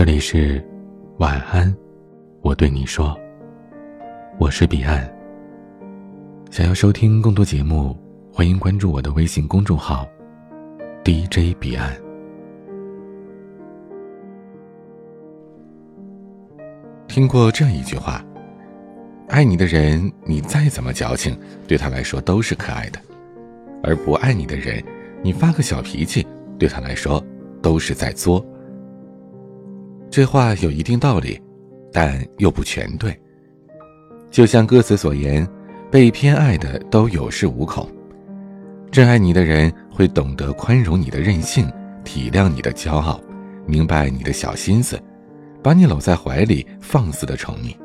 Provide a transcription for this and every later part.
这里是晚安，我对你说，我是彼岸。想要收听更多节目，欢迎关注我的微信公众号 DJ 彼岸。听过这样一句话：爱你的人，你再怎么矫情，对他来说都是可爱的；而不爱你的人，你发个小脾气，对他来说都是在作。这话有一定道理，但又不全对。就像歌词所言，被偏爱的都有恃无恐。真爱你的人会懂得宽容你的任性，体谅你的骄傲，明白你的小心思，把你搂在怀里放肆的宠你。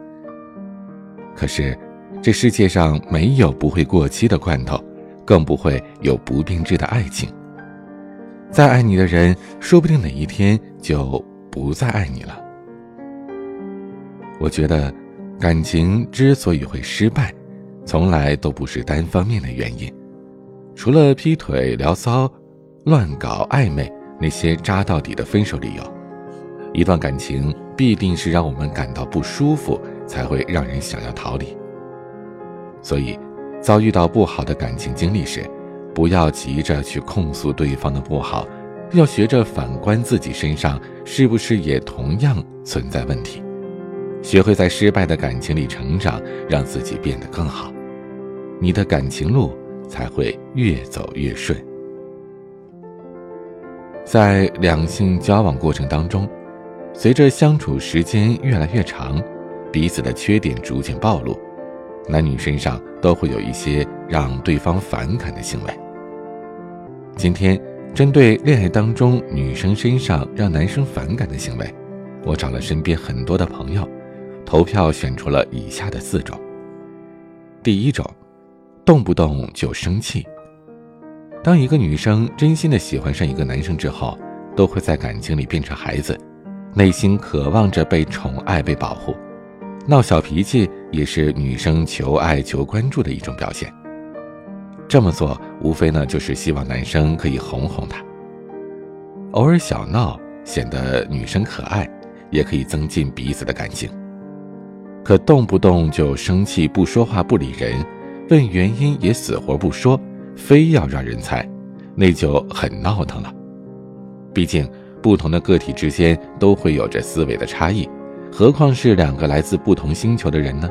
可是，这世界上没有不会过期的罐头，更不会有不变质的爱情。再爱你的人，说不定哪一天就。不再爱你了。我觉得，感情之所以会失败，从来都不是单方面的原因。除了劈腿、聊骚、乱搞暧昧那些渣到底的分手理由，一段感情必定是让我们感到不舒服，才会让人想要逃离。所以，遭遇到不好的感情经历时，不要急着去控诉对方的不好。要学着反观自己身上，是不是也同样存在问题？学会在失败的感情里成长，让自己变得更好，你的感情路才会越走越顺。在两性交往过程当中，随着相处时间越来越长，彼此的缺点逐渐暴露，男女身上都会有一些让对方反感的行为。今天。针对恋爱当中女生身上让男生反感的行为，我找了身边很多的朋友，投票选出了以下的四种。第一种，动不动就生气。当一个女生真心的喜欢上一个男生之后，都会在感情里变成孩子，内心渴望着被宠爱、被保护，闹小脾气也是女生求爱、求关注的一种表现。这么做无非呢，就是希望男生可以哄哄她。偶尔小闹显得女生可爱，也可以增进彼此的感情。可动不动就生气、不说话、不理人，问原因也死活不说，非要让人猜，那就很闹腾了。毕竟不同的个体之间都会有着思维的差异，何况是两个来自不同星球的人呢？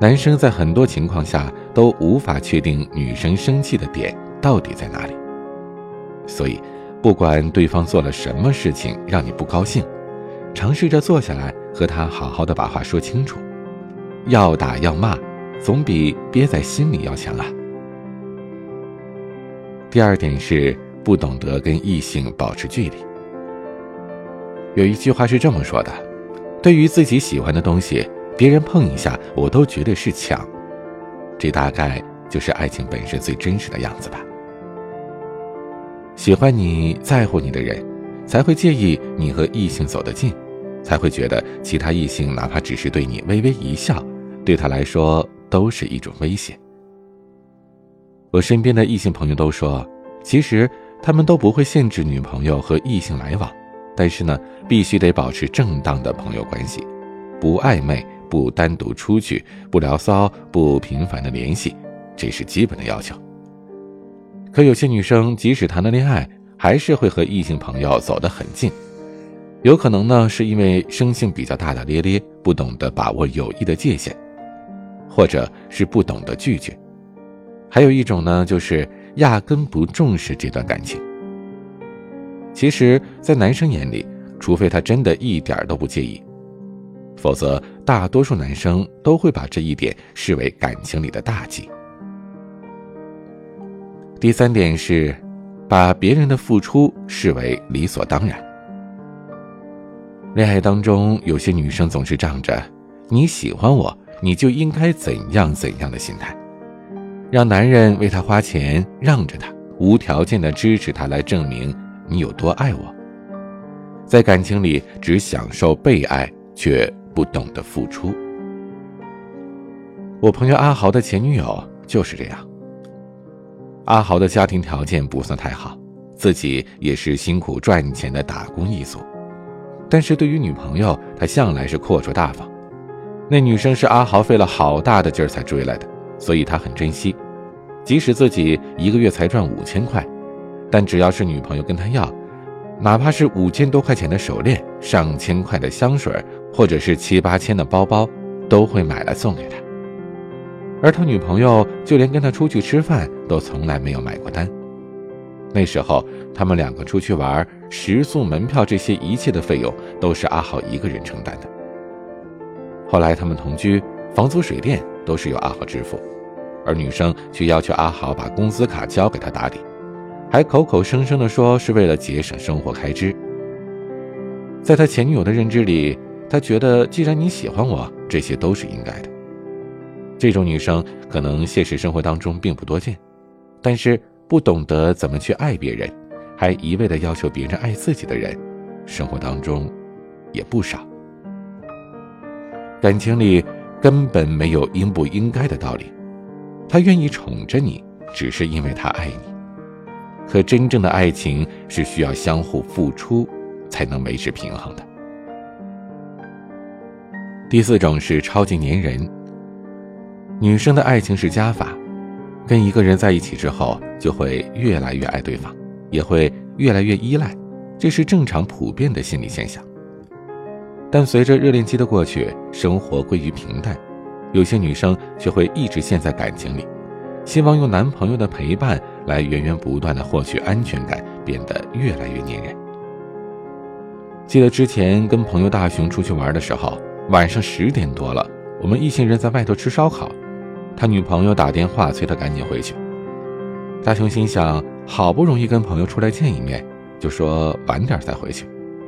男生在很多情况下都无法确定女生生气的点到底在哪里，所以，不管对方做了什么事情让你不高兴，尝试着坐下来和他好好的把话说清楚。要打要骂，总比憋在心里要强啊。第二点是不懂得跟异性保持距离。有一句话是这么说的：对于自己喜欢的东西。别人碰一下，我都觉得是抢，这大概就是爱情本身最真实的样子吧。喜欢你在乎你的人，才会介意你和异性走得近，才会觉得其他异性哪怕只是对你微微一笑，对他来说都是一种威胁。我身边的异性朋友都说，其实他们都不会限制女朋友和异性来往，但是呢，必须得保持正当的朋友关系，不暧昧。不单独出去，不聊骚，不频繁的联系，这是基本的要求。可有些女生即使谈了恋爱，还是会和异性朋友走得很近，有可能呢是因为生性比较大大咧咧，不懂得把握友谊的界限，或者是不懂得拒绝。还有一种呢，就是压根不重视这段感情。其实，在男生眼里，除非他真的一点都不介意。否则，大多数男生都会把这一点视为感情里的大忌。第三点是，把别人的付出视为理所当然。恋爱当中，有些女生总是仗着“你喜欢我，你就应该怎样怎样的”心态，让男人为她花钱，让着她，无条件的支持她，来证明你有多爱我。在感情里，只享受被爱，却。不懂得付出。我朋友阿豪的前女友就是这样。阿豪的家庭条件不算太好，自己也是辛苦赚钱的打工一族，但是对于女朋友，他向来是阔绰大方。那女生是阿豪费了好大的劲儿才追来的，所以他很珍惜。即使自己一个月才赚五千块，但只要是女朋友跟他要，哪怕是五千多块钱的手链、上千块的香水，或者是七八千的包包，都会买来送给他。而他女朋友就连跟他出去吃饭都从来没有买过单。那时候他们两个出去玩，食宿、门票这些一切的费用都是阿豪一个人承担的。后来他们同居，房租、水电都是由阿豪支付，而女生却要求阿豪把工资卡交给他打理，还口口声声地说是为了节省生活开支。在他前女友的认知里，他觉得既然你喜欢我，这些都是应该的。这种女生可能现实生活当中并不多见，但是。不懂得怎么去爱别人，还一味的要求别人爱自己的人，生活当中也不少。感情里根本没有应不应该的道理，他愿意宠着你，只是因为他爱你。可真正的爱情是需要相互付出才能维持平衡的。第四种是超级粘人，女生的爱情是加法。跟一个人在一起之后，就会越来越爱对方，也会越来越依赖，这是正常普遍的心理现象。但随着热恋期的过去，生活归于平淡，有些女生却会一直陷在感情里，希望用男朋友的陪伴来源源不断的获取安全感，变得越来越粘人。记得之前跟朋友大雄出去玩的时候，晚上十点多了，我们一行人在外头吃烧烤。他女朋友打电话催他赶紧回去。大雄心想，好不容易跟朋友出来见一面，就说晚点再回去。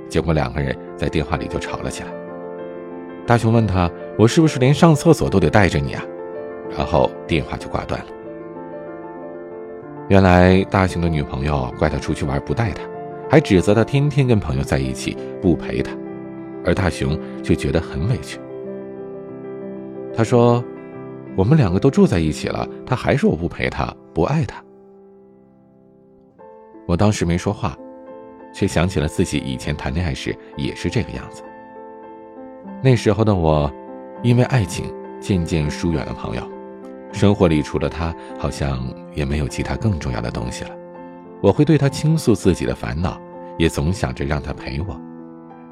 结果两个人在电话里就吵了起来。大雄问他：“我是不是连上厕所都得带着你啊？”然后电话就挂断了。原来大雄的女朋友怪他出去玩不带他，还指责他天天跟朋友在一起不陪他，而大雄却觉得很委屈。他说。我们两个都住在一起了，他还说我不陪他，不爱他。我当时没说话，却想起了自己以前谈恋爱时也是这个样子。那时候的我，因为爱情渐渐疏远了朋友，生活里除了他，好像也没有其他更重要的东西了。我会对他倾诉自己的烦恼，也总想着让他陪我。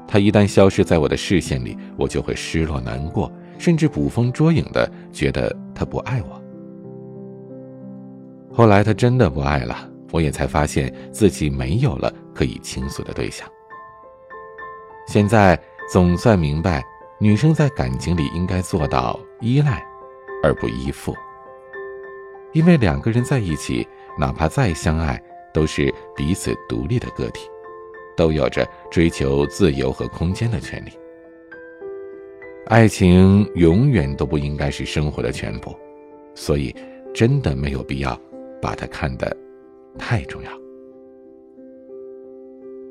他一旦消失在我的视线里，我就会失落难过。甚至捕风捉影的觉得他不爱我。后来他真的不爱了，我也才发现自己没有了可以倾诉的对象。现在总算明白，女生在感情里应该做到依赖，而不依附。因为两个人在一起，哪怕再相爱，都是彼此独立的个体，都有着追求自由和空间的权利。爱情永远都不应该是生活的全部，所以真的没有必要把它看得太重要。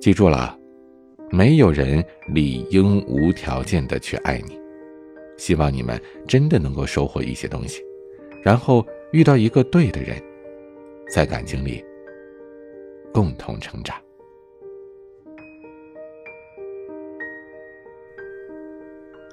记住了，没有人理应无条件的去爱你。希望你们真的能够收获一些东西，然后遇到一个对的人，在感情里共同成长。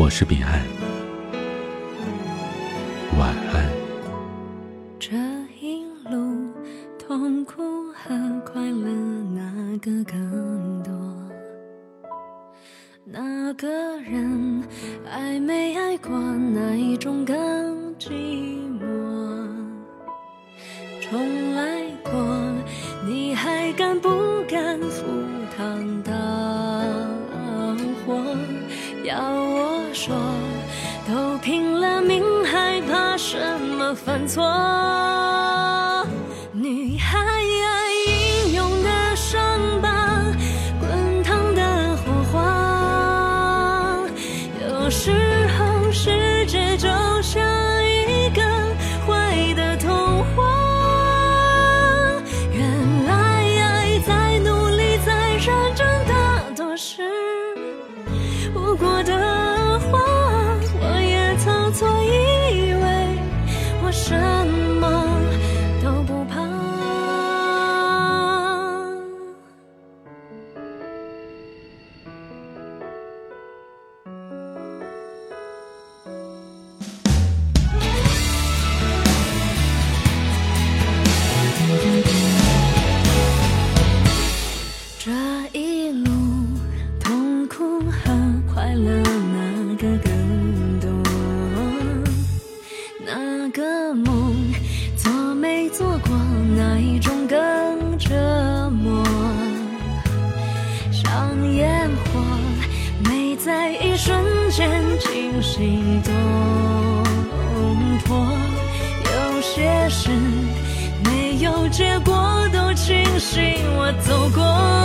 我是彼岸，晚安。这一路痛苦和快乐，哪个更多？那个人爱没爱过，哪一种更寂寞？重来过，你还敢不敢赴汤蹈火？要。说都拼了命，还怕什么犯错？在一瞬间惊心动魄有些事没有结果都庆幸我走过。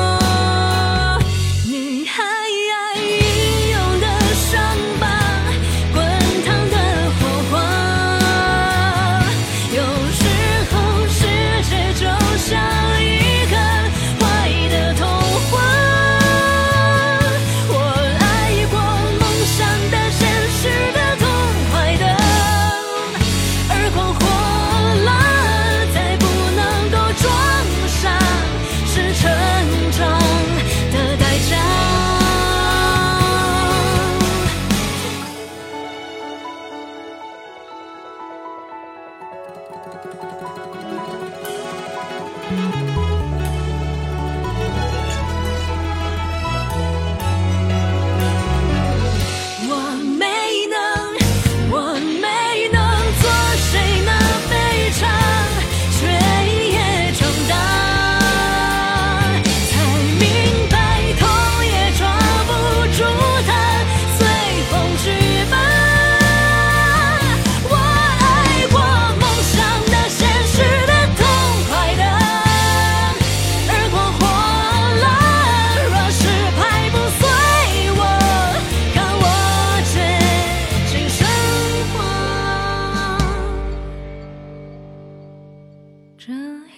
thank you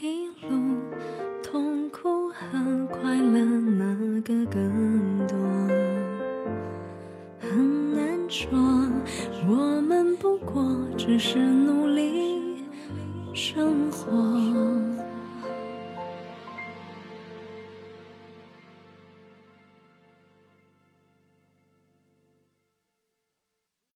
一路痛苦和快乐，哪个更多？很难说，我们不过只是努力生活。